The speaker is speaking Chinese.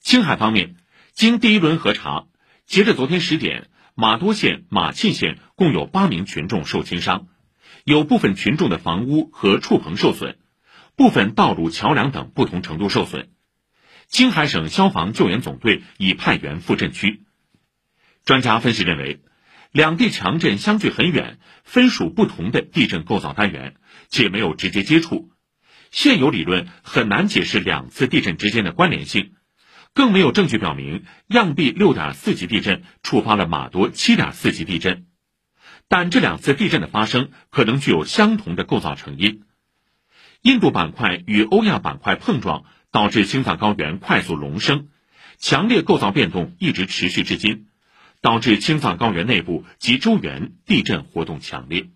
青海方面，经第一轮核查，截至昨天十点，玛多县、马沁县共有八名群众受轻伤，有部分群众的房屋和畜棚受损，部分道路、桥梁等不同程度受损。青海省消防救援总队已派员赴震区。专家分析认为，两地强震相距很远，分属不同的地震构造单元，且没有直接接触，现有理论很难解释两次地震之间的关联性。更没有证据表明漾濞六点四级地震触发了玛多七点四级地震，但这两次地震的发生可能具有相同的构造成因。印度板块与欧亚板块碰撞，导致青藏高原快速隆升，强烈构造变动一直持续至今，导致青藏高原内部及周缘地震活动强烈。